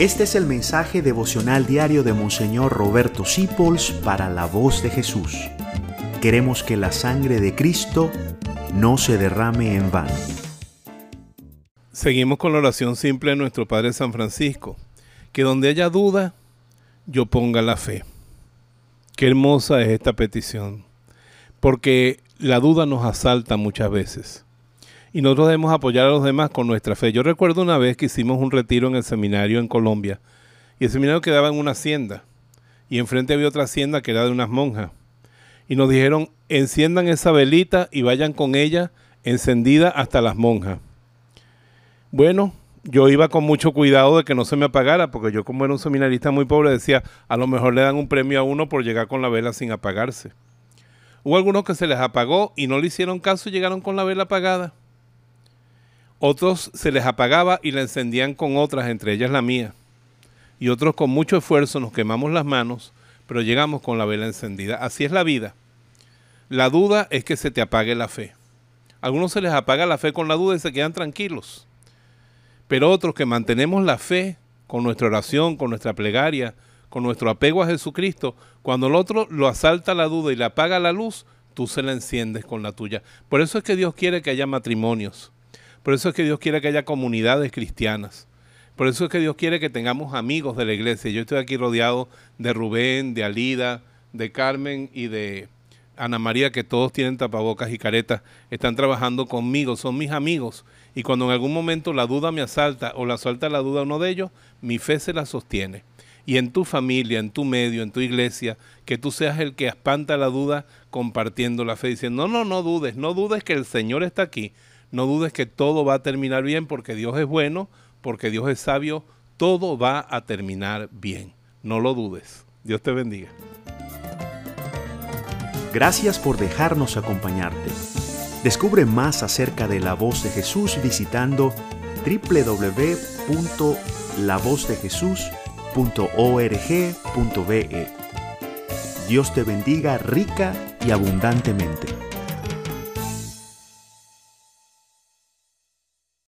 Este es el mensaje devocional diario de Monseñor Roberto Sipols para la voz de Jesús. Queremos que la sangre de Cristo no se derrame en vano. Seguimos con la oración simple de nuestro Padre San Francisco. Que donde haya duda, yo ponga la fe. Qué hermosa es esta petición. Porque la duda nos asalta muchas veces y nosotros debemos apoyar a los demás con nuestra fe. Yo recuerdo una vez que hicimos un retiro en el seminario en Colombia y el seminario quedaba en una hacienda y enfrente había otra hacienda que era de unas monjas y nos dijeron enciendan esa velita y vayan con ella encendida hasta las monjas. Bueno, yo iba con mucho cuidado de que no se me apagara, porque yo como era un seminarista muy pobre decía, a lo mejor le dan un premio a uno por llegar con la vela sin apagarse. Hubo algunos que se les apagó y no le hicieron caso y llegaron con la vela apagada. Otros se les apagaba y la encendían con otras, entre ellas la mía. Y otros con mucho esfuerzo nos quemamos las manos, pero llegamos con la vela encendida. Así es la vida. La duda es que se te apague la fe. Algunos se les apaga la fe con la duda y se quedan tranquilos. Pero otros que mantenemos la fe con nuestra oración, con nuestra plegaria, con nuestro apego a Jesucristo, cuando el otro lo asalta la duda y le apaga la luz, tú se la enciendes con la tuya. Por eso es que Dios quiere que haya matrimonios por eso es que Dios quiere que haya comunidades cristianas. Por eso es que Dios quiere que tengamos amigos de la iglesia. Yo estoy aquí rodeado de Rubén, de Alida, de Carmen y de Ana María, que todos tienen tapabocas y caretas. Están trabajando conmigo, son mis amigos. Y cuando en algún momento la duda me asalta o la asalta la duda a uno de ellos, mi fe se la sostiene. Y en tu familia, en tu medio, en tu iglesia, que tú seas el que espanta la duda compartiendo la fe, diciendo, no, no, no dudes, no dudes que el Señor está aquí, no dudes que todo va a terminar bien porque Dios es bueno, porque Dios es sabio, todo va a terminar bien. No lo dudes. Dios te bendiga. Gracias por dejarnos acompañarte. Descubre más acerca de la voz de Jesús visitando www.lavozdejesús.org.be. Dios te bendiga rica y abundantemente.